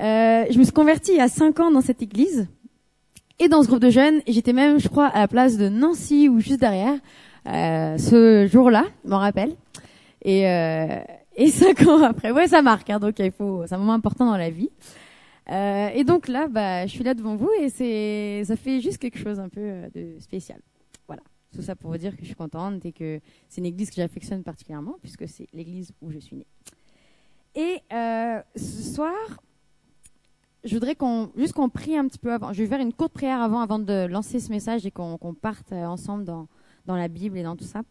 Euh, je me suis convertie il y a cinq ans dans cette église et dans ce groupe de jeunes. J'étais même, je crois, à la place de Nancy ou juste derrière euh, ce jour-là, je m'en rappelle. Et, euh, et cinq ans après, ouais, ça marque. Hein, donc il faut, c'est un moment important dans la vie. Euh, et donc là, bah, je suis là devant vous et c'est, ça fait juste quelque chose un peu euh, de spécial. Voilà. Tout ça pour vous dire que je suis contente et que c'est une église que j'affectionne particulièrement puisque c'est l'église où je suis née. Et ce soir, je voudrais qu'on juste qu'on prie un petit peu avant. Je vais faire une courte prière avant avant de lancer ce message et qu'on parte euh, ensemble dans dans la Bible et dans tout ça.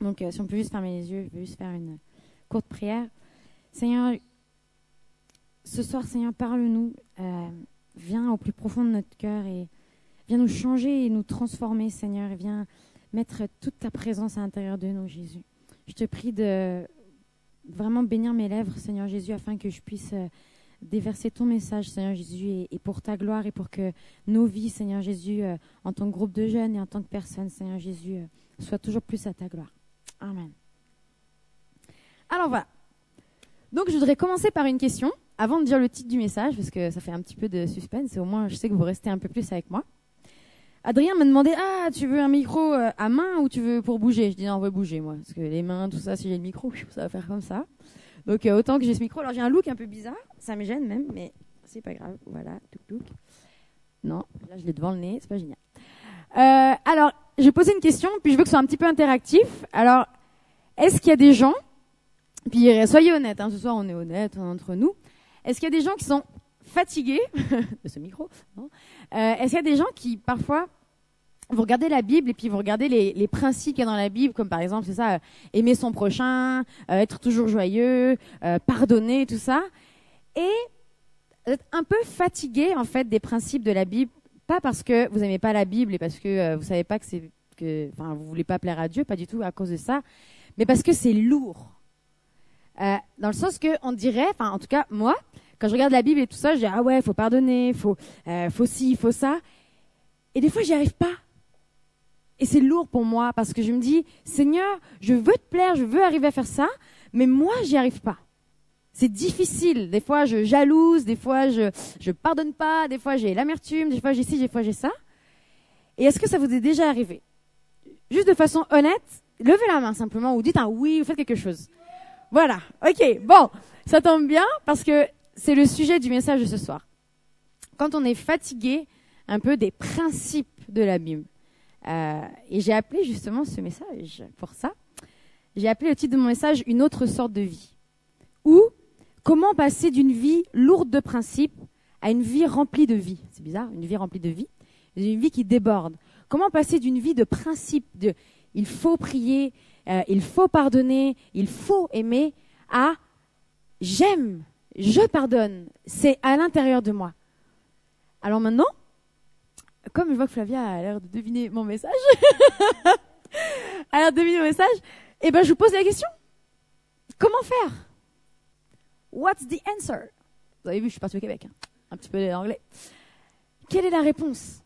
Donc, euh, si on peut juste fermer les yeux, je vais juste faire une courte prière. Seigneur, ce soir, Seigneur, parle-nous. Euh, viens au plus profond de notre cœur et viens nous changer et nous transformer, Seigneur. Viens mettre toute ta présence à l'intérieur de nous, Jésus. Je te prie de vraiment bénir mes lèvres, Seigneur Jésus, afin que je puisse déverser ton message, Seigneur Jésus, et, pour ta gloire et pour que nos vies, Seigneur Jésus, euh, en tant que groupe de jeunes et en tant que personne, Seigneur Jésus, euh, soient toujours plus à ta gloire. Amen. Alors voilà. Donc je voudrais commencer par une question, avant de dire le titre du message, parce que ça fait un petit peu de suspense, et au moins je sais que vous restez un peu plus avec moi. Adrien m'a demandé Ah, tu veux un micro euh, à main ou tu veux pour bouger? Je dis Non, on veut bouger, moi. Parce que les mains, tout ça, si j'ai le micro, ça va faire comme ça. Donc euh, autant que j'ai ce micro. Alors j'ai un look un peu bizarre, ça me gêne même, mais c'est pas grave. Voilà, touc touc. Non, là je l'ai devant le nez, c'est pas génial. Euh, alors, je vais poser une question, puis je veux que ce soit un petit peu interactif. Alors, est-ce qu'il y a des gens, puis soyez honnêtes, hein, ce soir on est honnête entre nous, est-ce qu'il y a des gens qui sont fatigués? De ce micro non euh, Est-ce qu'il y a des gens qui parfois vous regardez la Bible et puis vous regardez les, les principes qu'il y a dans la Bible, comme par exemple, c'est ça, euh, aimer son prochain, euh, être toujours joyeux, euh, pardonner, tout ça, et vous êtes un peu fatigué en fait des principes de la Bible, pas parce que vous n'aimez pas la Bible et parce que euh, vous savez pas que c'est que, enfin, vous voulez pas plaire à Dieu, pas du tout à cause de ça, mais parce que c'est lourd. Euh, dans le sens que on dirait, enfin en tout cas moi, quand je regarde la Bible et tout ça, je dis ah ouais, faut pardonner, faut, faut ci, faut ça, et des fois j'y arrive pas. Et c'est lourd pour moi parce que je me dis, Seigneur, je veux te plaire, je veux arriver à faire ça, mais moi, j'y arrive pas. C'est difficile. Des fois, je jalouse, des fois, je je pardonne pas, des fois, j'ai l'amertume, des fois, j'ai ci, des fois, j'ai ça. Et est-ce que ça vous est déjà arrivé? Juste de façon honnête, levez la main simplement ou dites un oui ou faites quelque chose. Voilà. Ok. Bon, ça tombe bien parce que c'est le sujet du message de ce soir. Quand on est fatigué un peu des principes de la Bible. Euh, et j'ai appelé justement ce message pour ça. J'ai appelé le titre de mon message Une autre sorte de vie. Ou comment passer d'une vie lourde de principes à une vie remplie de vie. C'est bizarre, une vie remplie de vie. Une vie qui déborde. Comment passer d'une vie de principes, de il faut prier, euh, il faut pardonner, il faut aimer, à j'aime, je pardonne. C'est à l'intérieur de moi. Alors maintenant, comme je vois que Flavia a l'air de deviner mon message, a l'air de deviner mon message, eh ben je vous pose la question. Comment faire? What's the answer? Vous avez vu, je suis partie au Québec, hein. un petit peu d'anglais. Quelle est la réponse?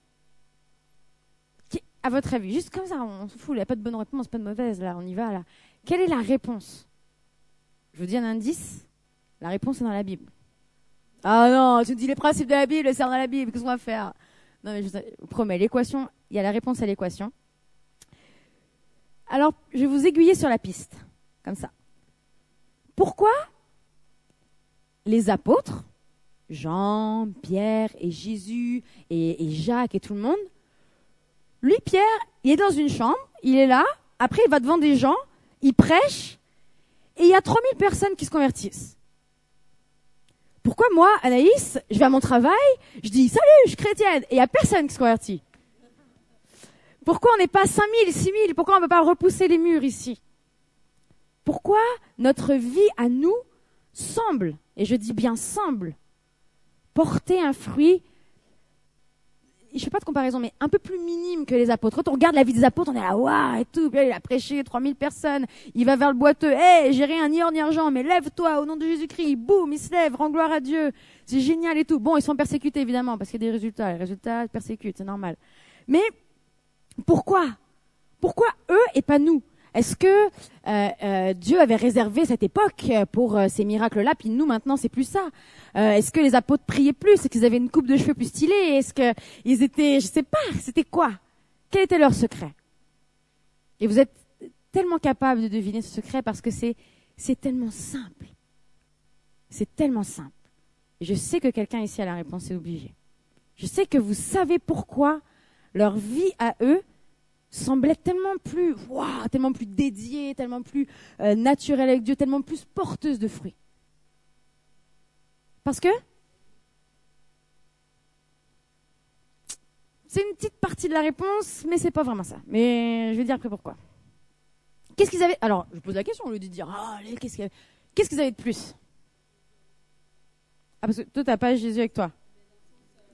À votre avis, juste comme ça, on s'en fout, il n'y a pas de bonne réponse, pas de mauvaise, là, on y va, là. Quelle est la réponse? Je vous dis un indice, la réponse est dans la Bible. Ah non, tu me dis les principes de la Bible, c'est dans la Bible, qu'est-ce qu'on va faire? Non, mais je vous promets, l'équation, il y a la réponse à l'équation. Alors, je vais vous aiguiller sur la piste, comme ça. Pourquoi les apôtres, Jean, Pierre et Jésus et, et Jacques et tout le monde, lui, Pierre, il est dans une chambre, il est là, après il va devant des gens, il prêche, et il y a 3000 personnes qui se convertissent. Pourquoi moi, Anaïs, je vais à mon travail, je dis salut, je suis chrétienne, et il n'y a personne qui se convertit. Pourquoi on n'est pas 5000, 6000 Pourquoi on ne peut pas repousser les murs ici? Pourquoi notre vie à nous semble, et je dis bien semble, porter un fruit, je fais pas de comparaison, mais un peu plus minime que les apôtres. Quand on regarde la vie des apôtres, on est là, waouh, et tout. Il a prêché 3000 personnes. Il va vers le boiteux. Hé, j'ai rien, ni or ni argent, mais lève-toi au nom de Jésus-Christ. Boum, il se lève, rend gloire à Dieu. C'est génial et tout. Bon, ils sont persécutés, évidemment, parce qu'il y a des résultats. Les résultats persécutent, c'est normal. Mais pourquoi? Pourquoi eux et pas nous? Est-ce que euh, euh, Dieu avait réservé cette époque pour euh, ces miracles-là, puis nous maintenant c'est plus ça? Euh, Est-ce que les apôtres priaient plus? Est-ce qu'ils avaient une coupe de cheveux plus stylée? Est-ce qu'ils étaient, je sais pas, c'était quoi? Quel était leur secret? Et vous êtes tellement capable de deviner ce secret parce que c'est c'est tellement simple. C'est tellement simple. Je sais que quelqu'un ici a la réponse, c'est obligé. Je sais que vous savez pourquoi leur vie à eux semblait tellement plus, waouh, tellement plus dédiée, tellement plus euh, naturelle avec Dieu, tellement plus porteuse de fruits. Parce que c'est une petite partie de la réponse, mais c'est pas vraiment ça. Mais je vais dire après pourquoi. Qu'est-ce qu'ils avaient Alors, je pose la question au lieu de dire ah, qu'est-ce qu'ils qu'est-ce qu'ils avaient de plus? Ah parce que toi t'as pas Jésus avec toi.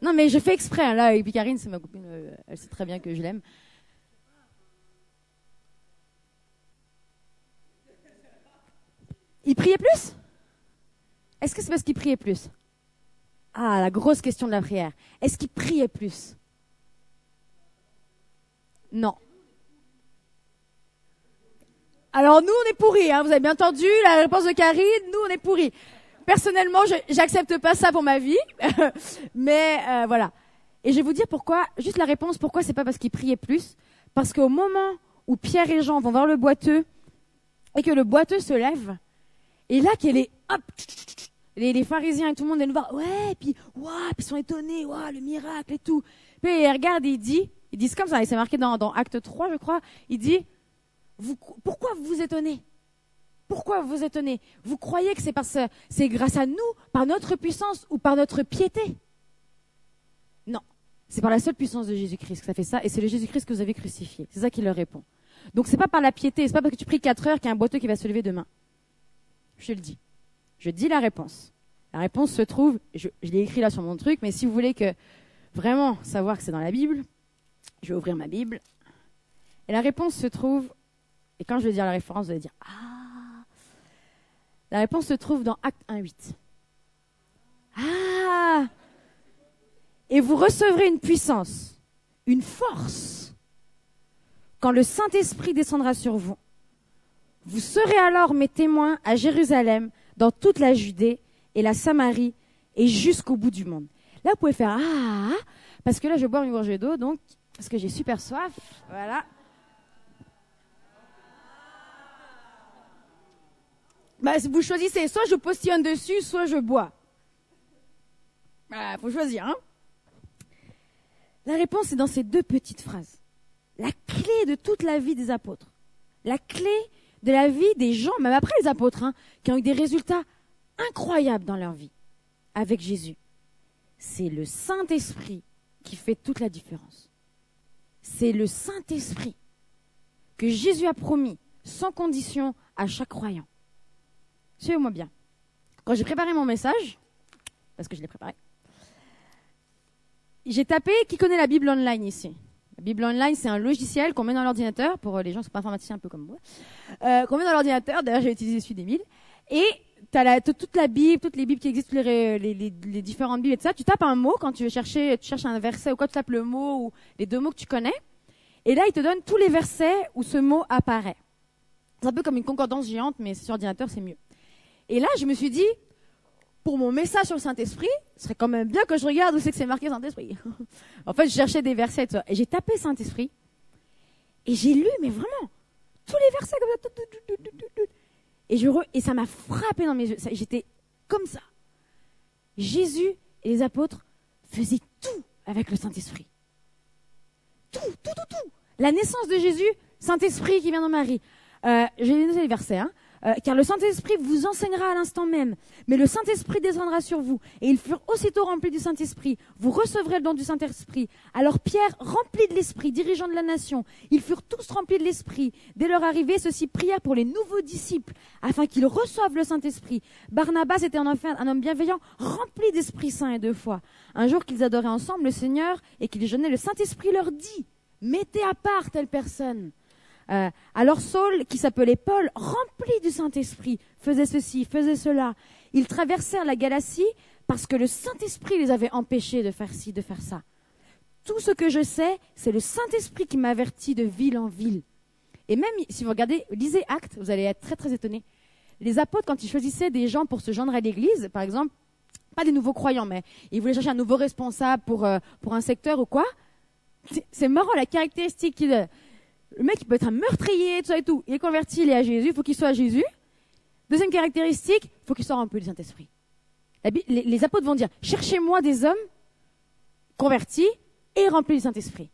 Non mais je fais exprès hein, là et puis c'est ma copine, euh, elle sait très bien que je l'aime. Il priait plus? Est-ce que c'est parce qu'il priait plus? Ah, la grosse question de la prière. Est-ce qu'il priait plus? Non. Alors nous, on est pourris, hein, vous avez bien entendu la réponse de Karine, nous, on est pourris. Personnellement, j'accepte pas ça pour ma vie, mais euh, voilà. Et je vais vous dire pourquoi, juste la réponse, pourquoi c'est pas parce qu'il priait plus, parce qu'au moment où Pierre et Jean vont voir le boiteux, et que le boiteux se lève, et là, qu'elle est, hop, les, les, pharisiens et tout le monde viennent voir, ouais, puis, puis ils sont étonnés, waouh, le miracle et tout. Puis ils regardent et ils disent, ils disent comme ça, et c'est marqué dans, dans Acte 3, je crois, il dit, vous, pourquoi vous vous étonnez? Pourquoi vous vous étonnez? Vous croyez que c'est parce c'est grâce à nous, par notre puissance ou par notre piété? Non, c'est par la seule puissance de Jésus-Christ que ça fait ça, et c'est le Jésus-Christ que vous avez crucifié. C'est ça qu'il leur répond. Donc c'est pas par la piété, c'est pas parce que tu pries 4 heures qu'il y a un boiteux qui va se lever demain. Je le dis. Je dis la réponse. La réponse se trouve, je, je l'ai écrit là sur mon truc, mais si vous voulez que vraiment savoir que c'est dans la Bible, je vais ouvrir ma Bible. Et la réponse se trouve, et quand je vais dire la référence, vous allez dire Ah La réponse se trouve dans Acte 1.8. Ah Et vous recevrez une puissance, une force, quand le Saint-Esprit descendra sur vous vous serez alors mes témoins à Jérusalem, dans toute la Judée et la Samarie et jusqu'au bout du monde. Là, vous pouvez faire ah, parce que là, je boire une gorgée d'eau, donc parce que j'ai super soif. Voilà. Bah, vous choisissez, soit je postillonne dessus, soit je bois. Voilà, faut choisir, hein. La réponse est dans ces deux petites phrases. La clé de toute la vie des apôtres. La clé de la vie des gens, même après les apôtres, hein, qui ont eu des résultats incroyables dans leur vie avec Jésus. C'est le Saint-Esprit qui fait toute la différence. C'est le Saint-Esprit que Jésus a promis sans condition à chaque croyant. Suivez-moi bien. Quand j'ai préparé mon message, parce que je l'ai préparé, j'ai tapé qui connaît la Bible online ici. La Bible online, c'est un logiciel qu'on met dans l'ordinateur, pour les gens qui sont pas informaticiens un peu comme moi, euh, qu'on met dans l'ordinateur, d'ailleurs j'ai utilisé celui d'Emile, et tu as toute la Bible, toutes les Bibles qui existent, les, les, les, les, différentes Bibles et tout ça, tu tapes un mot quand tu veux chercher, tu cherches un verset ou quoi, tu tapes le mot ou les deux mots que tu connais, et là il te donne tous les versets où ce mot apparaît. C'est un peu comme une concordance géante, mais sur ordinateur c'est mieux. Et là je me suis dit, pour mon message sur le Saint-Esprit, ce serait quand même bien que je regarde où c'est que c'est marqué Saint-Esprit. en fait, je cherchais des versets et, j'ai tapé Saint-Esprit et j'ai lu, mais vraiment, tous les versets comme ça. Et, je et ça m'a frappé dans mes yeux. J'étais comme ça. Jésus et les apôtres faisaient tout avec le Saint-Esprit. Tout, tout, tout, tout. La naissance de Jésus, Saint-Esprit qui vient dans Marie. Euh, j'ai noté les versets. Hein. Euh, car le Saint-Esprit vous enseignera à l'instant même. Mais le Saint-Esprit descendra sur vous. Et ils furent aussitôt remplis du Saint-Esprit. Vous recevrez le don du Saint-Esprit. Alors Pierre, rempli de l'Esprit, dirigeant de la nation, ils furent tous remplis de l'Esprit. Dès leur arrivée, ceux-ci prièrent pour les nouveaux disciples, afin qu'ils reçoivent le Saint-Esprit. Barnabas était en effet un homme bienveillant, rempli d'Esprit Saint et de foi. Un jour qu'ils adoraient ensemble le Seigneur et qu'ils jeûnaient, le Saint-Esprit leur dit, mettez à part telle personne euh, alors Saul, qui s'appelait Paul, rempli du Saint-Esprit, faisait ceci, faisait cela. Ils traversèrent la Galatie parce que le Saint-Esprit les avait empêchés de faire ci, de faire ça. Tout ce que je sais, c'est le Saint-Esprit qui m'avertit de ville en ville. Et même si vous regardez, lisez Actes, vous allez être très très étonnés. Les apôtres, quand ils choisissaient des gens pour se joindre à l'église, par exemple, pas des nouveaux croyants, mais ils voulaient chercher un nouveau responsable pour, euh, pour un secteur ou quoi, c'est marrant la caractéristique qu'il a. Le mec, peut être un meurtrier, tout ça et tout. Il est converti, il est à Jésus, il faut qu'il soit à Jésus. Deuxième caractéristique, il faut qu'il soit rempli du Saint-Esprit. Les, les, apôtres vont dire, cherchez-moi des hommes convertis et remplis du Saint-Esprit.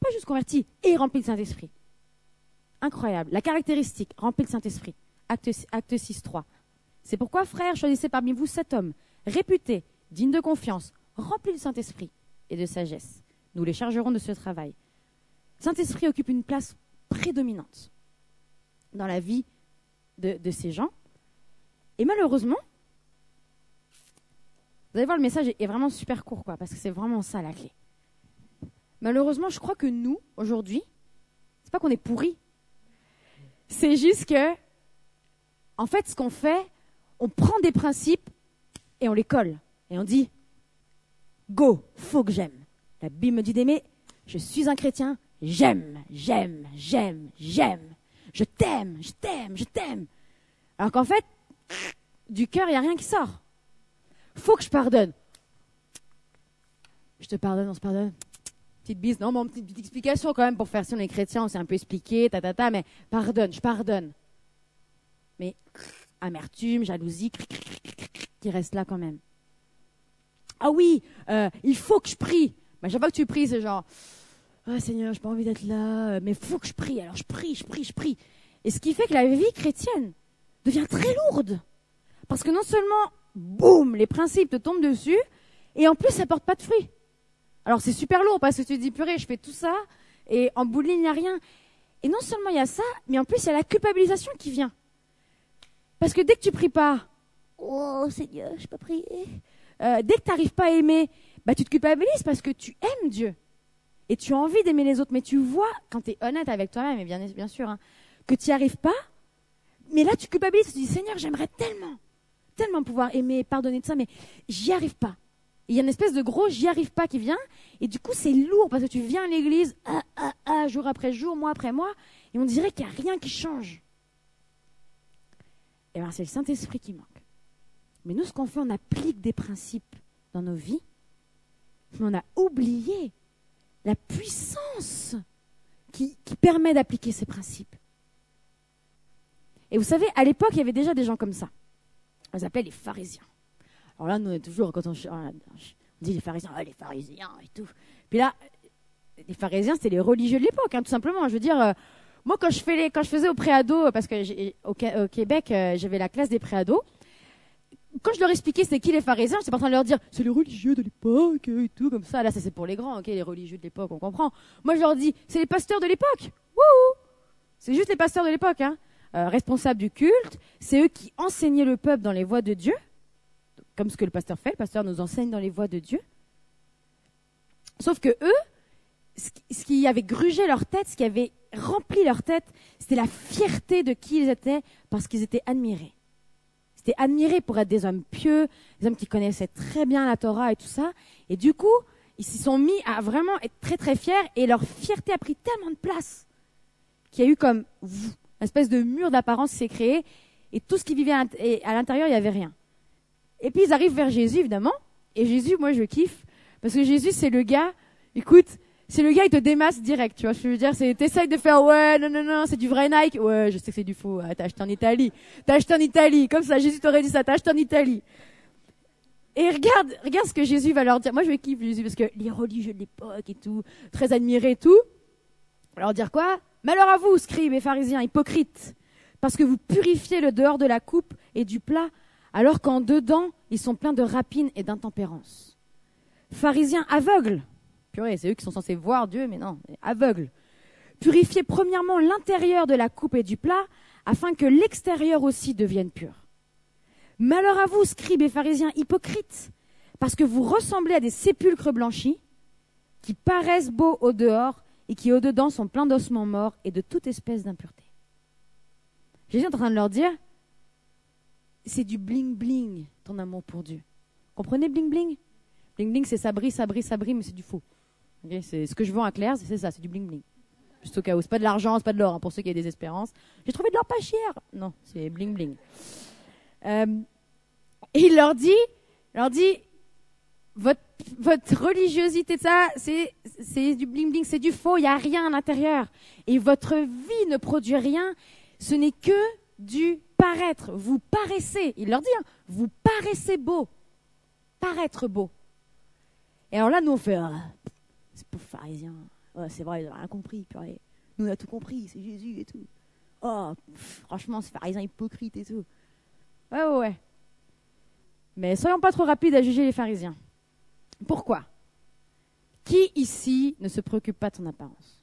Pas juste convertis et remplis du Saint-Esprit. Incroyable. La caractéristique, rempli du Saint-Esprit. Acte, acte 6, 3. C'est pourquoi, frères, choisissez parmi vous sept hommes, réputés, dignes de confiance, remplis du Saint-Esprit et de sagesse. Nous les chargerons de ce travail. Saint-Esprit occupe une place prédominante dans la vie de, ces gens. Et malheureusement, vous allez voir, le message est vraiment super court, quoi, parce que c'est vraiment ça la clé. Malheureusement, je crois que nous, aujourd'hui, c'est pas qu'on est pourris. C'est juste que, en fait, ce qu'on fait, on prend des principes et on les colle. Et on dit, go, faut que j'aime. La Bible me dit d'aimer, je suis un chrétien, j'aime, j'aime, j'aime, j'aime. Je t'aime, je t'aime, je t'aime. Alors qu'en fait, du cœur, il n'y a rien qui sort. Faut que je pardonne. Je te pardonne, on se pardonne. Petite bise, non, mon petite, explication quand même pour faire si on est chrétien, on s'est un peu expliqué, ta, ta, ta, mais pardonne, je pardonne. Mais amertume, jalousie, qui reste là quand même. Ah oui, euh, il faut que je prie. Mais chaque fois que tu pries, c'est genre, oh Seigneur, j'ai pas envie d'être là, mais faut que je prie. Alors je prie, je prie, je prie. Et ce qui fait que la vie chrétienne devient très lourde. Parce que non seulement, boum, les principes te tombent dessus, et en plus, ça porte pas de fruits. Alors c'est super lourd parce que tu te dis, purée, je fais tout ça, et en bout de ligne, il n'y a rien. Et non seulement il y a ça, mais en plus, il y a la culpabilisation qui vient. Parce que dès que tu pries pas, oh Seigneur, je peux prier. Euh, dès que tu n'arrives pas à aimer, bah, tu te culpabilises parce que tu aimes Dieu. Et tu as envie d'aimer les autres, mais tu vois, quand tu es honnête avec toi-même, et bien, sûr, hein, que tu n'y arrives pas, mais là tu culpabilises, tu dis Seigneur, j'aimerais tellement, tellement pouvoir aimer, pardonner de ça, mais j'y arrive pas. Il y a une espèce de gros j'y arrive pas qui vient, et du coup c'est lourd parce que tu viens à l'église, ah, ah, ah, jour après jour, mois après mois, et on dirait qu'il n'y a rien qui change. Et bien c'est le Saint-Esprit qui manque. Mais nous, ce qu'on fait, on applique des principes dans nos vies, mais on a oublié la puissance qui, permet d'appliquer ces principes. Et vous savez, à l'époque, il y avait déjà des gens comme ça. On les appelait les pharisiens. Alors là, nous, on est toujours, quand on, dit les pharisiens, ah, les pharisiens et tout. Puis là, les pharisiens, c'était les religieux de l'époque, hein, tout simplement. Je veux dire, euh, moi, quand je, les, quand je faisais au préado, parce que au, au, Québec, euh, j'avais la classe des préados, quand je leur expliquais c'est qui les pharisiens, j'étais pas en train de leur dire c'est les religieux de l'époque et tout comme ça. Là, ça c'est pour les grands, ok, les religieux de l'époque, on comprend. Moi, je leur dis c'est les pasteurs de l'époque. Wouhou C'est juste les pasteurs de l'époque, hein. Euh, responsables du culte, c'est eux qui enseignaient le peuple dans les voies de Dieu, comme ce que le pasteur fait. Le pasteur nous enseigne dans les voies de Dieu. Sauf que eux, ce qui avait grugé leur tête, ce qui avait rempli leur tête, c'était la fierté de qui ils étaient parce qu'ils étaient admirés étaient admirés pour être des hommes pieux, des hommes qui connaissaient très bien la Torah et tout ça. Et du coup, ils s'y sont mis à vraiment être très très fiers et leur fierté a pris tellement de place qu'il y a eu comme une espèce de mur d'apparence qui s'est créé et tout ce qui vivait à l'intérieur, il n'y avait rien. Et puis ils arrivent vers Jésus, évidemment. Et Jésus, moi, je kiffe. Parce que Jésus, c'est le gars, écoute, c'est le gars, il te démasse direct, tu vois. Je veux dire, c'est, t'essayes de faire, ouais, non, non, non, c'est du vrai Nike. Ouais, je sais que c'est du faux. Ah, t'as acheté en Italie. T'as acheté en Italie. Comme ça, Jésus t'aurait dit ça. T'as acheté en Italie. Et regarde, regarde ce que Jésus va leur dire. Moi, je vais kiffer Jésus parce que les religieux de l'époque et tout, très admirés et tout. leur dire quoi? Malheur à vous, scribes et pharisiens, hypocrites. Parce que vous purifiez le dehors de la coupe et du plat, alors qu'en dedans, ils sont pleins de rapines et d'intempérance. Pharisiens aveugles c'est eux qui sont censés voir Dieu, mais non, aveugles. Purifiez premièrement l'intérieur de la coupe et du plat, afin que l'extérieur aussi devienne pur. Malheur à vous, scribes et pharisiens hypocrites, parce que vous ressemblez à des sépulcres blanchis, qui paraissent beaux au dehors et qui au dedans sont pleins d'ossements morts et de toute espèce d'impureté. Jésus est en train de leur dire, c'est du bling bling ton amour pour Dieu. Comprenez bling bling Bling bling c'est brille, ça brille, mais c'est du faux. C'est ce que je vends à Claire, c'est ça, c'est du bling bling. Juste au cas où. C'est pas de l'argent, c'est pas de l'or, hein, pour ceux qui ont des espérances. J'ai trouvé de l'or pas cher. Non, c'est bling bling. Euh, il leur dit, leur dit, votre, votre religiosité, ça, c'est, c'est du bling bling, c'est du faux, il n'y a rien à l'intérieur. Et votre vie ne produit rien, ce n'est que du paraître. Vous paraissez, il leur dit, hein, vous paraissez beau. Paraître beau. Et alors là, nous, on fait, ah, c'est pour pharisien. Ouais, c'est vrai, ils n'ont rien compris. Nous, on a tout compris, c'est Jésus et tout. Oh, franchement, c'est pharisien hypocrite et tout. Ouais, ouais, ouais. Mais soyons pas trop rapides à juger les pharisiens. Pourquoi? Qui ici ne se préoccupe pas de son apparence?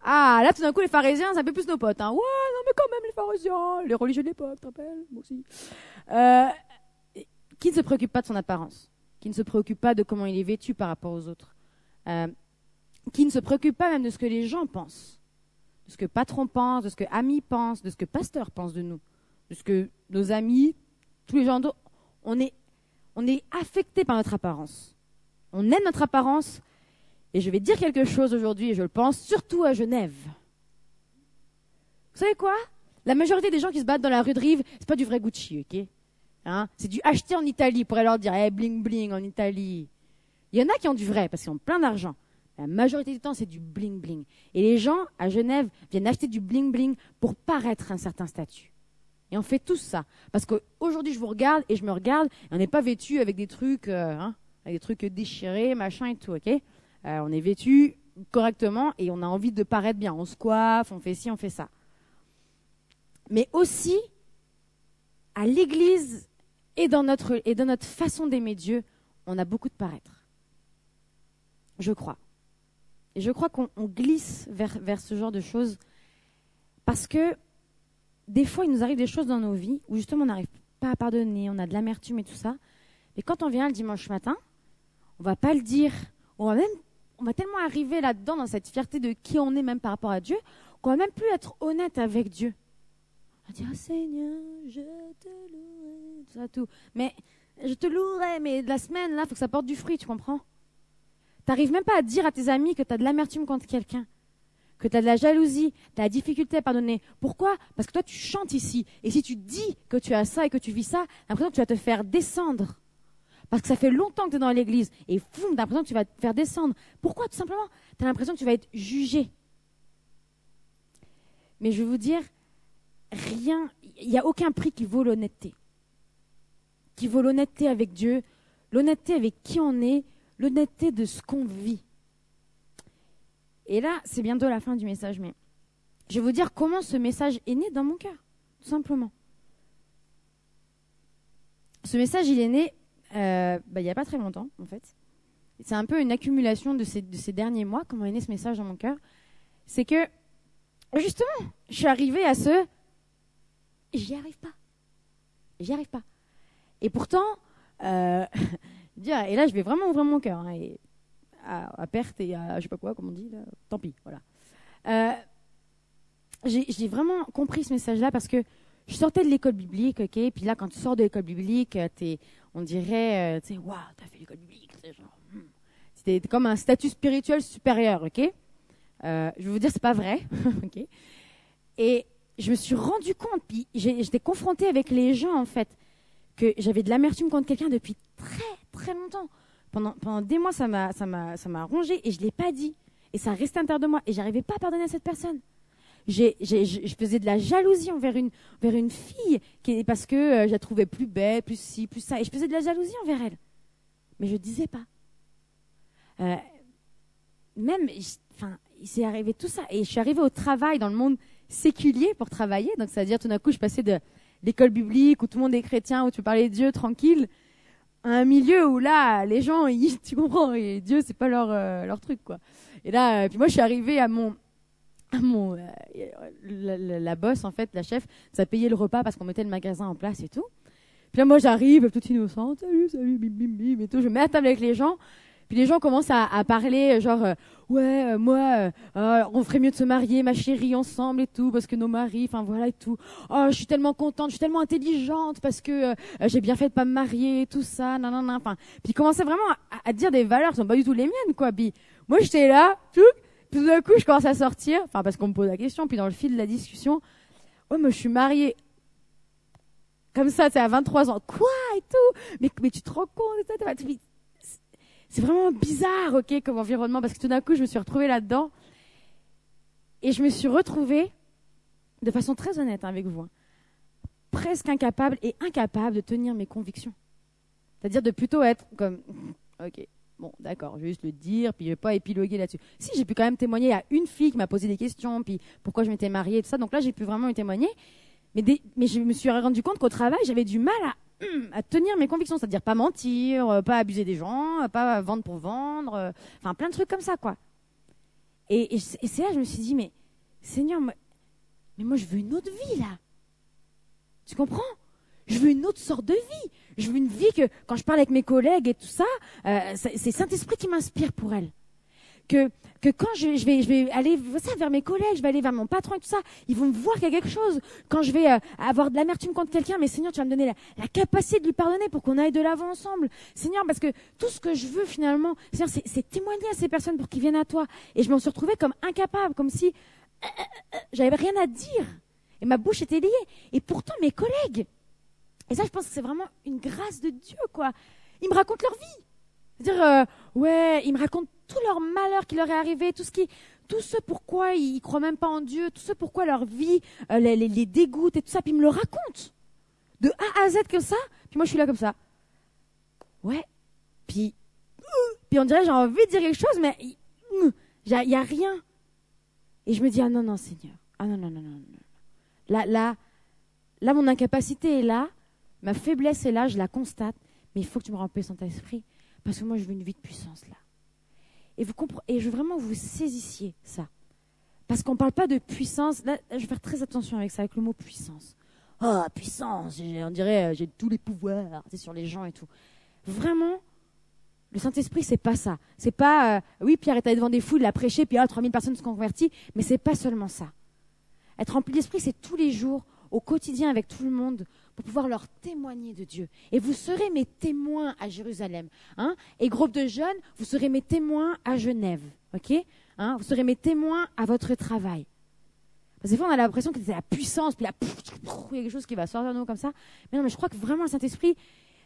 Ah, là tout d'un coup les pharisiens, c'est un peu plus nos potes. Hein. Ouais, non mais quand même les pharisiens, les religieux de l'époque, t'appelles Moi aussi. Euh, qui ne se préoccupe pas de son apparence? Qui ne se préoccupe pas de comment il est vêtu par rapport aux autres euh, Qui ne se préoccupe pas même de ce que les gens pensent De ce que patron pense, de ce que amis pensent, de ce que pasteur pense de nous De ce que nos amis, tous les gens d'autres, on est on est affecté par notre apparence. On aime notre apparence. Et je vais dire quelque chose aujourd'hui, et je le pense, surtout à Genève. Vous savez quoi? La majorité des gens qui se battent dans la rue de Rive, c'est pas du vrai Gucci, ok? Hein C'est du acheté en Italie, pour leur dire, eh, bling bling en Italie. Il y en a qui ont du vrai, parce qu'ils ont plein d'argent. La majorité du temps, c'est du bling bling. Et les gens à Genève viennent acheter du bling bling pour paraître un certain statut. Et on fait tout ça. Parce qu'aujourd'hui, je vous regarde et je me regarde. Et on n'est pas vêtu avec des trucs, euh, hein, avec des trucs déchirés, machin et tout, ok? Euh, On est vêtu correctement et on a envie de paraître bien. On se coiffe, on fait ci, on fait ça. Mais aussi, à l'église et dans notre, façon d'aimer Dieu, on a beaucoup de paraître. Je crois. Et je crois qu'on glisse vers, vers ce genre de choses parce que des fois, il nous arrive des choses dans nos vies où justement on n'arrive pas à pardonner, on a de l'amertume et tout ça. Mais quand on vient le dimanche matin, on va pas le dire. On va même, on va tellement arriver là-dedans dans cette fierté de qui on est même par rapport à Dieu, qu'on va même plus être honnête avec Dieu. On oh Seigneur, je te louerai, tout ça, tout. Mais, je te louerai, mais la semaine, là, faut que ça porte du fruit, tu comprends? T'arrives même pas à dire à tes amis que tu as de l'amertume contre quelqu'un que tu as de la jalousie, tu as la difficulté à pardonner. Pourquoi? Parce que toi, tu chantes ici. Et si tu dis que tu as ça et que tu vis ça, l'impression que tu vas te faire descendre. Parce que ça fait longtemps que tu es dans l'église. Et foum, tu as l'impression que tu vas te faire descendre. Pourquoi? Tout simplement, tu as l'impression que tu vas être jugé. Mais je vais vous dire, rien, il n'y a aucun prix qui vaut l'honnêteté. Qui vaut l'honnêteté avec Dieu, l'honnêteté avec qui on est, l'honnêteté de ce qu'on vit. Et là, c'est bientôt la fin du message, mais je vais vous dire comment ce message est né dans mon cœur, tout simplement. Ce message, il est né euh, bah, il n'y a pas très longtemps, en fait. C'est un peu une accumulation de ces, de ces derniers mois, comment est né ce message dans mon cœur. C'est que, justement, je suis arrivée à ce... J'y arrive pas. J'y arrive pas. Et pourtant, euh, et là, je vais vraiment ouvrir mon cœur. Hein, à, perte et à je sais pas quoi, comme on dit, tant pis, voilà. Euh, j'ai vraiment compris ce message-là parce que je sortais de l'école biblique, ok, puis là, quand tu sors de l'école biblique, es, on dirait, euh, tu sais, waouh, t'as fait l'école biblique, c'est genre, hmm. c'était comme un statut spirituel supérieur, ok? Euh, je vais vous dire, c'est pas vrai, ok? Et je me suis rendu compte, puis j'étais confrontée avec les gens en fait, que j'avais de l'amertume contre quelqu'un depuis très très longtemps. Pendant, des mois, ça m'a, ça rongé et je l'ai pas dit. Et ça restait intérieur de moi. Et j'arrivais pas à pardonner à cette personne. Je faisais de la jalousie envers une, envers une fille parce que euh, je la trouvais plus belle, plus ci, plus ça. Et je faisais de la jalousie envers elle. Mais je disais pas. Euh, même, enfin, il s'est arrivé tout ça. Et je suis arrivée au travail dans le monde séculier pour travailler. Donc, c'est-à-dire, tout d'un coup, je passais de l'école biblique où tout le monde est chrétien, où tu parlais de Dieu tranquille, un milieu où là, les gens, tu comprends, et Dieu, c'est pas leur, euh, leur truc, quoi. Et là, euh, puis moi, je suis arrivée à mon, à mon, euh, la, la, boss, en fait, la chef, ça payait le repas parce qu'on mettait le magasin en place et tout. Puis là, moi, j'arrive, toute innocente, salut, salut, bim, bim, bim, et tout. Je mets à table avec les gens. Puis les gens commencent à, parler, genre, euh, ouais, euh, moi, euh, on ferait mieux de se marier, ma chérie, ensemble et tout, parce que nos maris, enfin voilà et tout. Oh, je suis tellement contente, je suis tellement intelligente parce que j'ai bien fait de pas me marier, tout ça, nan, nan, Enfin, puis ils commençaient vraiment à, dire des valeurs qui sont pas du tout les miennes, quoi. Puis moi, j'étais là, tout, Puis tout d'un coup, je commence à sortir, enfin parce qu'on me pose la question, puis dans le fil de la discussion, oh mais je suis mariée. Comme ça, tu à 23 ans. Quoi et tout? Mais, mais tu te rends compte C'est vraiment bizarre, ok, comme environnement, parce que tout d'un coup, je me suis retrouvée là-dedans. Et je me suis retrouvée, de façon très honnête hein, avec vous, hein, presque incapable et incapable de tenir mes convictions. C'est-à-dire de plutôt être comme, ok, bon, d'accord, je vais juste le dire, puis je vais pas épiloguer là-dessus. Si, j'ai pu quand même témoigner à une fille qui m'a posé des questions, puis pourquoi je m'étais mariée et tout ça. Donc là, j'ai pu vraiment témoigner. Mais, mais je me suis rendu compte qu'au travail, j'avais du mal à, à tenir mes convictions, c'est-à-dire pas mentir, euh, pas abuser des gens, pas vendre pour vendre, euh, enfin plein de trucs comme ça, quoi. Et, et, c'est là que je me suis dit, mais Seigneur, mais moi je veux une autre vie là. Tu comprends? Je veux une autre sorte de vie. Je veux une vie que quand je parle avec mes collègues et tout ça, euh, c'est Saint-Esprit qui m'inspire pour elle. Que, que quand je, je, vais, je vais aller ça, vers mes collègues, je vais aller vers mon patron et tout ça, ils vont me voir qu'il y a quelque chose. Quand je vais euh, avoir de l'amertume contre quelqu'un, mais Seigneur, tu vas me donner la, la capacité de lui pardonner pour qu'on aille de l'avant ensemble. Seigneur, parce que tout ce que je veux finalement, Seigneur, c'est témoigner à ces personnes pour qu'ils viennent à toi. Et je m'en suis retrouvée comme incapable, comme si euh, j'avais rien à dire. Et ma bouche était liée. Et pourtant, mes collègues, et ça, je pense que c'est vraiment une grâce de Dieu, quoi. Ils me racontent leur vie. C'est-à-dire, euh, ouais, ils me racontent tout leur malheur qui leur est arrivé, tout ce qui, tout ce pourquoi ils croient même pas en Dieu, tout ce pourquoi leur vie euh, les, les, dégoûte et tout ça, puis ils me le racontent. De A à Z comme ça, puis moi je suis là comme ça. Ouais. Puis, puis on dirait j'ai envie de dire quelque chose, mais il n'y a, a rien. Et je me dis, ah non, non, Seigneur. Ah non, non, non, non. non. Là, là, là, mon incapacité est là, ma faiblesse est là, je la constate, mais il faut que tu me remplisses Saint-Esprit, parce que moi, je veux une vie de puissance là. Et, vous et je veux vraiment que vous saisissiez ça. Parce qu'on ne parle pas de puissance. Là, je vais faire très attention avec ça, avec le mot puissance. Oh, puissance, on dirait euh, j'ai tous les pouvoirs sur les gens et tout. Vraiment, le Saint-Esprit, c'est pas ça. C'est pas, euh, oui, Pierre est allé devant des foules, il a prêché, puis ah, 3000 personnes se sont converties, mais c'est pas seulement ça. Être rempli d'esprit, c'est tous les jours, au quotidien avec tout le monde, pour pouvoir leur témoigner de Dieu. Et vous serez mes témoins à Jérusalem. Hein Et groupe de jeunes, vous serez mes témoins à Genève. ok hein Vous serez mes témoins à votre travail. Parce que des fois, on a l'impression que c'est la puissance, puis là, il y a quelque chose qui va sortir de nous comme ça. Mais non, mais je crois que vraiment le Saint-Esprit,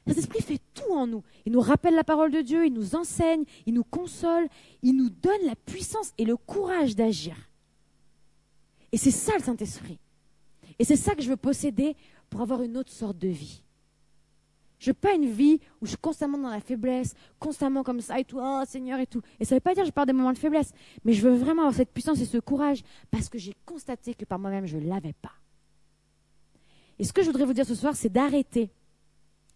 le Saint-Esprit fait tout en nous. Il nous rappelle la parole de Dieu, il nous enseigne, il nous console, il nous donne la puissance et le courage d'agir. Et c'est ça le Saint-Esprit. Et c'est ça que je veux posséder pour avoir une autre sorte de vie. Je veux pas une vie où je suis constamment dans la faiblesse, constamment comme ça et tout, oh Seigneur et tout. Et ça ne veut pas dire que je parle des moments de faiblesse, mais je veux vraiment avoir cette puissance et ce courage parce que j'ai constaté que par moi-même je ne l'avais pas. Et ce que je voudrais vous dire ce soir, c'est d'arrêter,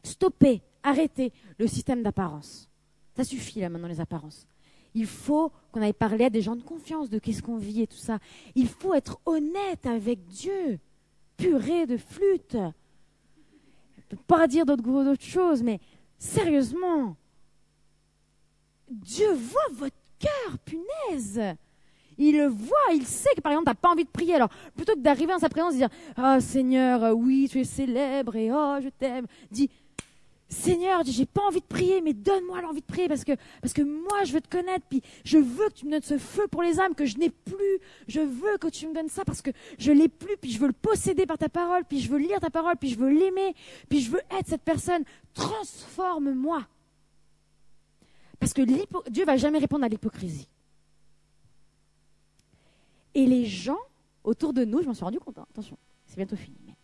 stopper, arrêter le système d'apparence. Ça suffit là maintenant les apparences. Il faut qu'on aille parler à des gens de confiance de qu'est-ce qu'on vit et tout ça. Il faut être honnête avec Dieu. Purée de flûte. Pas dire d'autres choses, mais sérieusement, Dieu voit votre cœur, punaise. Il le voit, il sait que par exemple, tu n'as pas envie de prier. Alors, plutôt que d'arriver en sa présence et dire Oh Seigneur, oui, tu es célèbre et oh, je t'aime, dis Seigneur, j'ai pas envie de prier, mais donne-moi l'envie de prier parce que, moi je veux te connaître, puis je veux que tu me donnes ce feu pour les âmes que je n'ai plus. Je veux que tu me donnes ça parce que je l'ai plus, puis je veux le posséder par ta parole, puis je veux lire ta parole, puis je veux l'aimer, puis je veux être cette personne. Transforme-moi. Parce que Dieu va jamais répondre à l'hypocrisie. Et les gens autour de nous, je m'en suis rendu compte, hein, attention, c'est bientôt fini, mais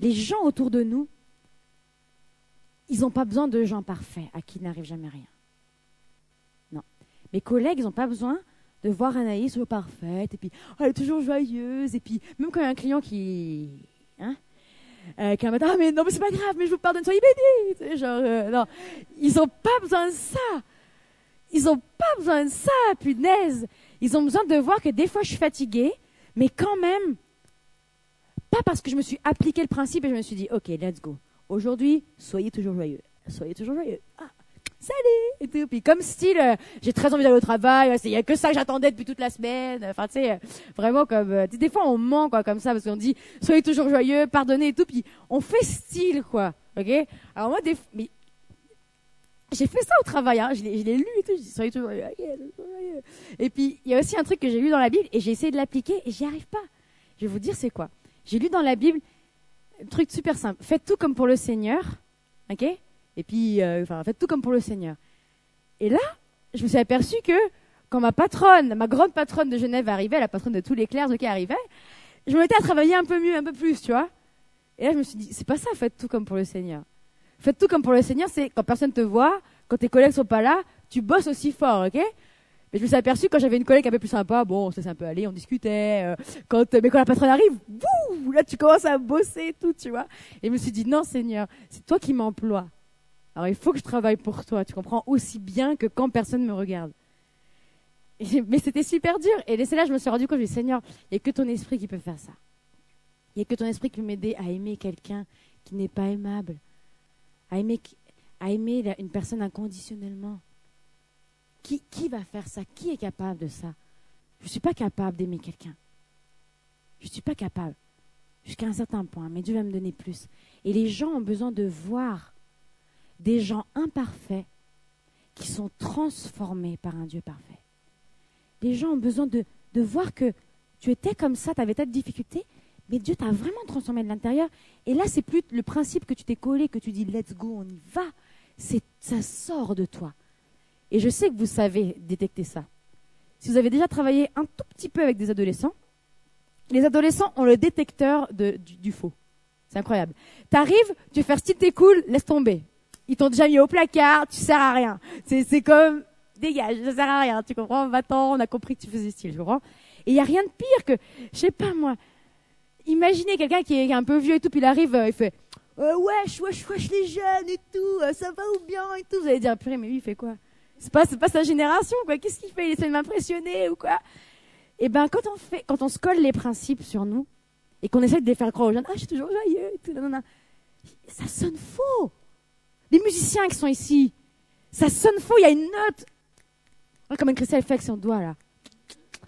les gens autour de nous ils n'ont pas besoin de gens parfaits à qui n'arrive jamais rien. Non. Mes collègues, ils n'ont pas besoin de voir Anaïs parfaite, et puis oh, elle est toujours joyeuse, et puis même quand il y a un client qui. Hein euh, qui va ah mais non mais c'est pas grave mais je vous pardonne soyez bénis genre euh, non ils ont pas besoin de ça ils ont pas besoin de ça punaise ils ont besoin de voir que des fois je suis fatiguée mais quand même pas parce que je me suis appliqué le principe et je me suis dit ok let's go Aujourd'hui, soyez toujours joyeux. Soyez toujours joyeux. Ah, salut et tout. Puis comme style, euh, j'ai très envie d'aller au travail. Il y a que ça que j'attendais depuis toute la semaine. Enfin, tu sais, euh, vraiment comme euh, des fois on ment quoi comme ça parce qu'on dit soyez toujours joyeux, pardonnez et tout. Puis on fait style quoi. Ok? Alors moi des mais j'ai fait ça au travail, hein. je l'ai lu et tout, je dis, toujours... Et puis, il y a aussi un truc que j'ai lu dans la Bible et j'ai essayé de l'appliquer et j'y arrive pas. Je vais vous dire c'est quoi? J'ai lu dans la Bible truc super simple. Faites tout comme pour le Seigneur, ok? Et puis, euh, enfin, faites tout comme pour le Seigneur. Et là, je me suis aperçu que quand ma patronne, ma grande patronne de Genève arrivait, la patronne de tous les clercs qui arrivait, je me mettais à travailler un peu mieux, un peu plus, tu vois. Et là, je me suis dit, c'est pas ça, faites tout comme pour le Seigneur. Faites tout comme pour le Seigneur, c'est quand personne te voit, quand tes collègues sont pas là, tu bosses aussi fort, ok? Mais je me suis aperçu quand j'avais une collègue un peu plus sympa, bon, ça s'est un peu allé, on discutait. Euh, quand, mais quand la patronne arrive, bouh, là tu commences à bosser et tout, tu vois. Et je me suis dit, non Seigneur, c'est toi qui m'emploies. Alors il faut que je travaille pour toi, tu comprends, aussi bien que quand personne me regarde. mais c'était super dur. Et c'est là je me suis rendu compte, je me suis dit, Seigneur, il n'y a que ton esprit qui peut faire ça. Il n'y a que ton esprit qui peut m'aider à aimer quelqu'un qui n'est pas aimable, à aimer, à aimer une personne inconditionnellement. Qui, va faire ça? Qui est capable de ça? Je ne suis pas capable d'aimer quelqu'un. Je ne suis pas capable. Jusqu'à un certain point, mais Dieu va me donner plus. Et les gens ont besoin de voir des gens imparfaits qui sont transformés par un Dieu parfait. Les gens ont besoin de, de voir que tu étais comme ça, tu avais tas de difficultés, mais Dieu t'a vraiment transformé de l'intérieur. Et là, c'est plus le principe que tu t'es collé, que tu dis let's go, on y va. C'est ça sort de toi. Et je sais que vous savez détecter ça. Si vous avez déjà travaillé un tout petit peu avec des adolescents, les adolescents ont le détecteur du, faux. C'est incroyable. T'arrives, tu fais style t'es cool, laisse tomber. Ils t'ont déjà mis au placard, tu sers à rien. C'est comme dégage, ça sert à rien. Tu comprends? Va-t'en, on a compris que tu faisais style, tu comprends? Et il y a rien de pire que, je sais pas moi. Imaginez quelqu'un qui est un peu vieux et tout, puis il arrive, euh, il fait euh, wesh, wesh, wesh les jeunes et tout, euh, ça va ou bien et tout. Vous allez dire purée, mais lui il fait quoi? C'est pas, pas sa génération, quoi. Qu'est-ce qu'il fait? Il essaie de m'impressionner ou quoi? Eh ben, quand on fait, quand on se colle les principes sur nous et qu'on essaie de les faire croire aux jeunes, ah, je suis toujours joyeux et tout, non, non, ça sonne faux. Les musiciens qui sont ici, ça sonne faux. Il y a une note. Oh, comme une Christelle fait avec son doigt là.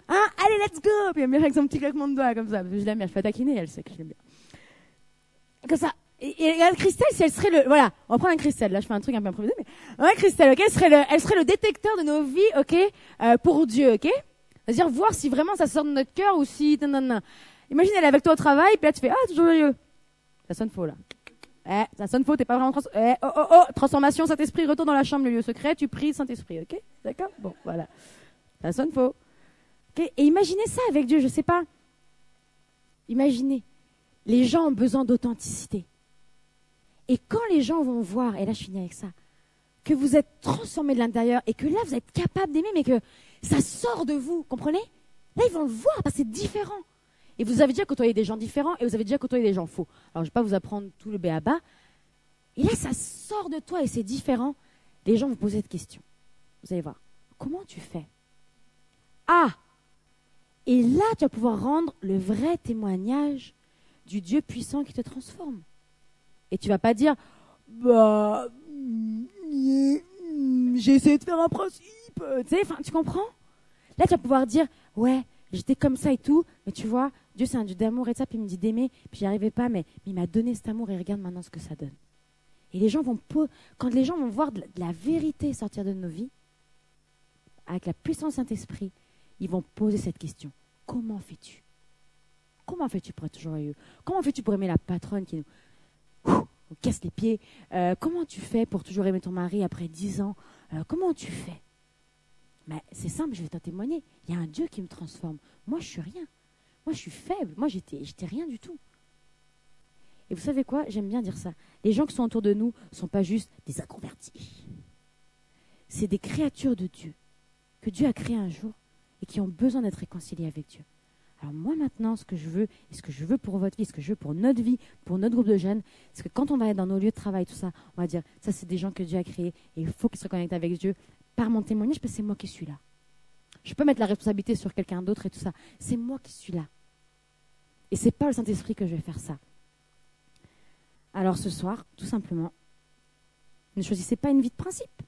Hein? Allez, let's go Puis elle me fait avec son petit claquement de doigt comme ça. Je l'aime bien, je fais taquiner, elle sait que je l'aime bien. Comme ça. Et, et, Christelle, si elle serait le, voilà, on va prendre un Christelle. Là, je fais un truc un peu improvisé, mais ouais, Christelle, ok, elle serait le, elle serait le détecteur de nos vies, ok, euh, pour Dieu, ok? C'est-à-dire voir si vraiment ça sort de notre cœur ou si, non, non, non. Imagine, elle est avec toi au travail, puis là tu fais, ah, toujours joyeux. Ça sonne faux là. Eh, ça sonne faux, t'es pas vraiment trans... Eh, oh, oh, oh, transformation, Saint-Esprit, retourne dans la chambre, le lieu secret, tu pries Saint-Esprit, ok? D'accord? Bon, voilà. Ça sonne faux. Ok? Et imaginez ça avec Dieu, je sais pas. Imaginez. Les gens ont besoin d'authenticité. Et quand les gens vont voir, et là je finis avec ça, que vous êtes transformé de l'intérieur et que là vous êtes capable d'aimer, mais que ça sort de vous, comprenez? Là ils vont le voir parce que c'est différent. Et vous avez déjà côtoyé des gens différents et vous avez déjà côtoyé des gens faux. Alors je ne vais pas vous apprendre tout le béaba. Et là ça sort de toi et c'est différent. Les gens vous posent cette question. Vous allez voir. Comment tu fais? Ah Et là tu vas pouvoir rendre le vrai témoignage du Dieu puissant qui te transforme. Et tu vas pas dire, bah, j'ai essayé de faire un principe. Tu sais, enfin, tu comprends? Là, tu vas pouvoir dire, ouais, j'étais comme ça et tout, mais tu vois, Dieu c'est un Dieu d'amour et ça, puis il me dit d'aimer, puis j'y arrivais pas, mais, il m'a donné cet amour et regarde maintenant ce que ça donne. Et les gens vont, quand les gens vont voir de la, vérité sortir de nos vies, avec la puissance Saint-Esprit, ils vont poser cette question. Comment fais-tu? Comment fais-tu pour être joyeux Comment fais-tu pour aimer la patronne qui nous on casse les pieds. Euh, comment tu fais pour toujours aimer ton mari après dix ans? Euh, Comment tu fais? Mais c'est simple, je vais t'en témoigner. Il y a un Dieu qui me transforme. Moi, je suis rien. Moi, je suis faible. Moi, j'étais, j'étais rien du tout. Et vous savez quoi? J'aime bien dire ça. Les gens qui sont autour de nous ne sont pas juste des inconvertis. C'est des créatures de Dieu que Dieu a créées un jour et qui ont besoin d'être réconciliés avec Dieu. Alors moi maintenant, ce que je veux, et ce que je veux pour votre vie, ce que je veux pour notre vie, pour notre groupe de jeunes, c'est que quand on va être dans nos lieux de travail, tout ça, on va dire, ça c'est des gens que Dieu a créés, et il faut qu'ils se reconnectent avec Dieu par mon témoignage, parce que c'est moi qui suis là. Je peux mettre la responsabilité sur quelqu'un d'autre et tout ça. C'est moi qui suis là. Et c'est pas le Saint-Esprit que je vais faire ça. Alors ce soir, tout simplement, ne choisissez pas une vie de principe.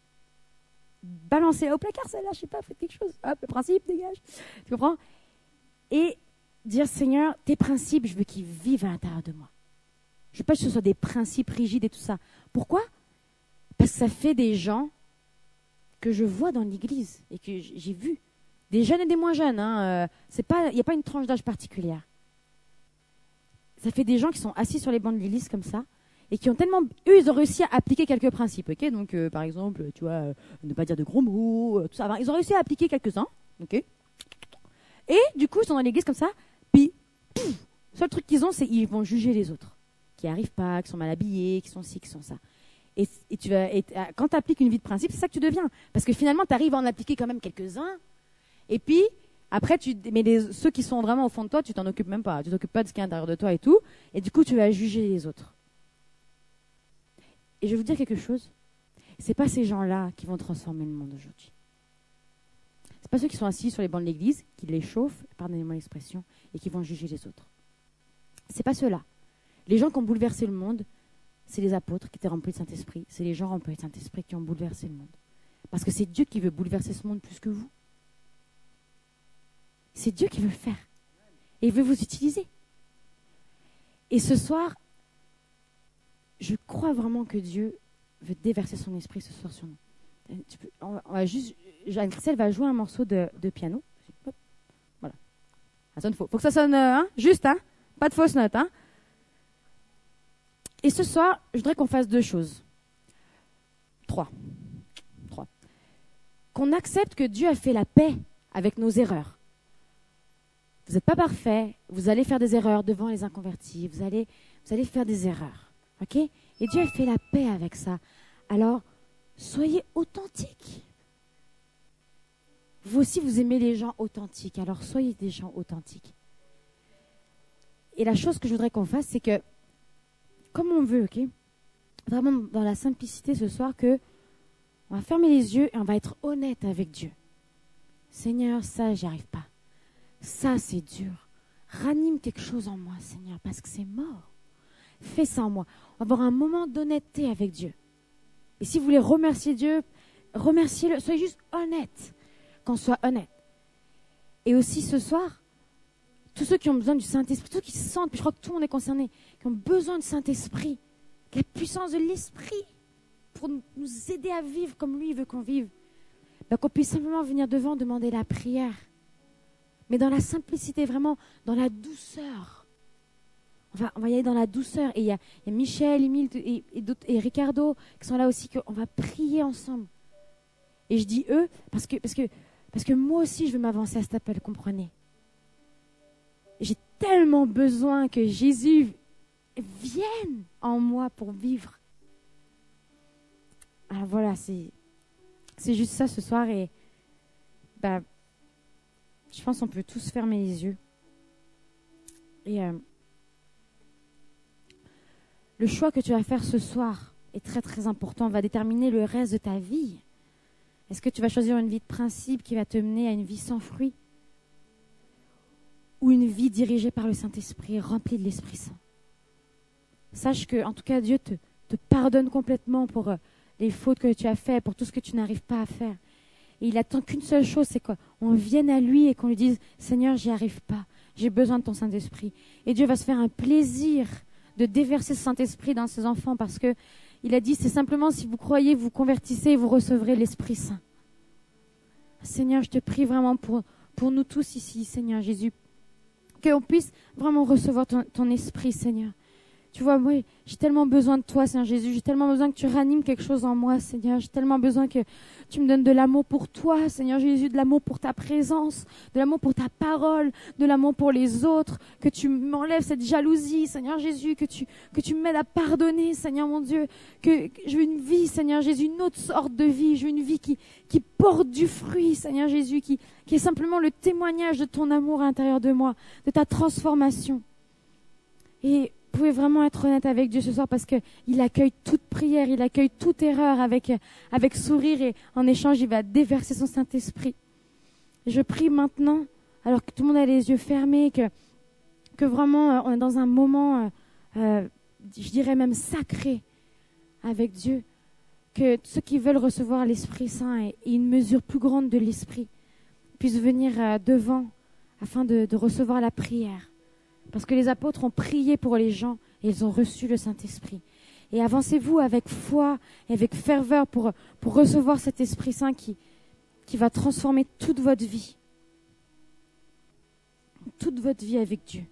Balancez-la au placard, celle-là, je sais pas, faites quelque chose. Hop, le principe, dégage. Tu comprends? Et dire Seigneur, tes principes, je veux qu'ils vivent à l'intérieur de moi. Je veux pas que ce soit des principes rigides et tout ça. Pourquoi? Parce que ça fait des gens que je vois dans l'Église et que j'ai vu, des jeunes et des moins jeunes, hein, euh, il n'y a pas une tranche d'âge particulière. Ça fait des gens qui sont assis sur les bancs de l'Église comme ça et qui ont tellement, eux, ils ont réussi à appliquer quelques principes, ok? Donc, euh, par exemple, tu vois, euh, ne pas dire de gros mots, ça. ils ont réussi à appliquer quelques-uns, ok? Et du coup, ils sont dans l'église comme ça, puis, le seul truc qu'ils ont, c'est qu'ils vont juger les autres, qui arrivent pas, qui sont mal habillés, qui sont ci, qui sont ça. Et, et, quand tu appliques une vie de principe, c'est ça que tu deviens. Parce que finalement, tu arrives à en appliquer quand même quelques-uns. Et puis, après, mais ceux qui sont vraiment au fond de toi, tu t'en occupes même pas. Tu t'occupes pas de ce qui est à l'intérieur de toi et tout. Et du coup, tu vas juger les autres. Et je vais vous dire quelque chose. C'est pas ces gens-là qui vont transformer le monde aujourd'hui. C'est pas ceux qui sont assis sur les bancs de l'église, qui les chauffent, pardonnez-moi l'expression, et qui vont juger les autres. C'est pas ceux-là. Les gens qui ont bouleversé le monde, c'est les apôtres qui étaient remplis de Saint-Esprit. C'est les gens remplis de Saint-Esprit qui ont bouleversé le monde. Parce que c'est Dieu qui veut bouleverser ce monde plus que vous. C'est Dieu qui veut le faire. Et il veut vous utiliser. Et ce soir, je crois vraiment que Dieu veut déverser son esprit ce soir sur nous. on, va juste, Jeanne Christelle va jouer un morceau de, piano. Ça. Faut que ça sonne euh, hein, juste, hein. Pas de fausses notes, hein. Et ce soir, je voudrais qu'on fasse deux choses. Trois. Trois. Qu'on accepte que Dieu a fait la paix avec nos erreurs. Vous n'êtes pas parfait, vous allez faire des erreurs devant les inconvertis, vous allez, vous allez faire des erreurs. OK? Et Dieu a fait la paix avec ça. Alors, soyez authentiques. Vous aussi, vous aimez les gens authentiques. Alors, soyez des gens authentiques. Et la chose que je voudrais qu'on fasse, c'est que comme on veut, ok Vraiment dans la simplicité ce soir que on va fermer les yeux et on va être honnête avec Dieu. Seigneur, ça, j'y arrive pas. Ça, c'est dur. Ranime quelque chose en moi, Seigneur, parce que c'est mort. Fais ça en moi. On va avoir un moment d'honnêteté avec Dieu. Et si vous voulez remercier Dieu, remerciez-le. Soyez juste honnête. Qu'on soit honnête. Et aussi ce soir, tous ceux qui ont besoin du Saint-Esprit, tous ceux qui se sentent, puis je crois que tout le monde est concerné, qui ont besoin du Saint-Esprit, la puissance de l'Esprit pour nous aider à vivre comme lui veut qu'on vive, ben, qu'on puisse simplement venir devant demander la prière, mais dans la simplicité, vraiment dans la douceur. On va, on va y aller dans la douceur. Et il y a, Michel, Emile et, Ricardo qui sont là aussi, qu'on va prier ensemble. Et je dis eux parce que, parce que, parce que moi aussi je veux m'avancer à cet appel, comprenez j'ai tellement besoin que Jésus vienne en moi pour vivre. Alors voilà, c'est, juste ça ce soir et bah, je pense qu'on peut tous fermer les yeux. Et euh, le choix que tu vas faire ce soir est très très important, va déterminer le reste de ta vie. Est-ce que tu vas choisir une vie de principe qui va te mener à une vie sans fruit ou une vie dirigée par le Saint-Esprit, remplie de l'Esprit Saint? Sache que, en tout cas, Dieu te, pardonne complètement pour euh, les fautes que tu as faites, pour tout ce que tu n'arrives pas à faire. Et il attend qu'une seule chose, c'est quoi On vienne à lui et qu'on lui dise Seigneur, j'y arrive pas, j'ai besoin de ton Saint-Esprit. Et Dieu va se faire un plaisir de déverser ce Saint-Esprit dans ses enfants parce que il a dit c'est simplement si vous croyez, vous convertissez et vous recevrez l'Esprit Saint. Seigneur, je te prie vraiment pour, nous tous ici, Seigneur Jésus, qu'on puisse vraiment recevoir ton, esprit, Seigneur. Tu vois, moi, j'ai tellement besoin de toi, Seigneur Jésus. J'ai tellement besoin que tu ranimes quelque chose en moi, Seigneur. J'ai tellement besoin que tu me donnes de l'amour pour toi, Seigneur Jésus, de l'amour pour ta présence, de l'amour pour ta parole, de l'amour pour les autres, que tu m'enlèves cette jalousie, Seigneur Jésus, que tu, que tu m'aides à pardonner, Seigneur mon Dieu, que, que je veux une vie, Seigneur Jésus, une autre sorte de vie. Je veux une vie qui, qui porte du fruit, Seigneur Jésus, qui, qui est simplement le témoignage de ton amour à l'intérieur de moi, de ta transformation. Et pouvez vraiment être honnête avec Dieu ce soir parce qu'il accueille toute prière, il accueille toute erreur avec, avec sourire et en échange, il va déverser son Saint-Esprit. Je prie maintenant, alors que tout le monde a les yeux fermés, que, que vraiment euh, on est dans un moment, euh, euh, je dirais même sacré avec Dieu, que ceux qui veulent recevoir l'Esprit Saint et, une mesure plus grande de l'Esprit puissent venir devant afin de recevoir la prière. Parce que les apôtres ont prié pour les gens et ils ont reçu le Saint-Esprit. et avancez-vous avec foi et avec ferveur pour, recevoir cet Esprit Saint qui va transformer toute votre vie. Toute votre vie avec Dieu.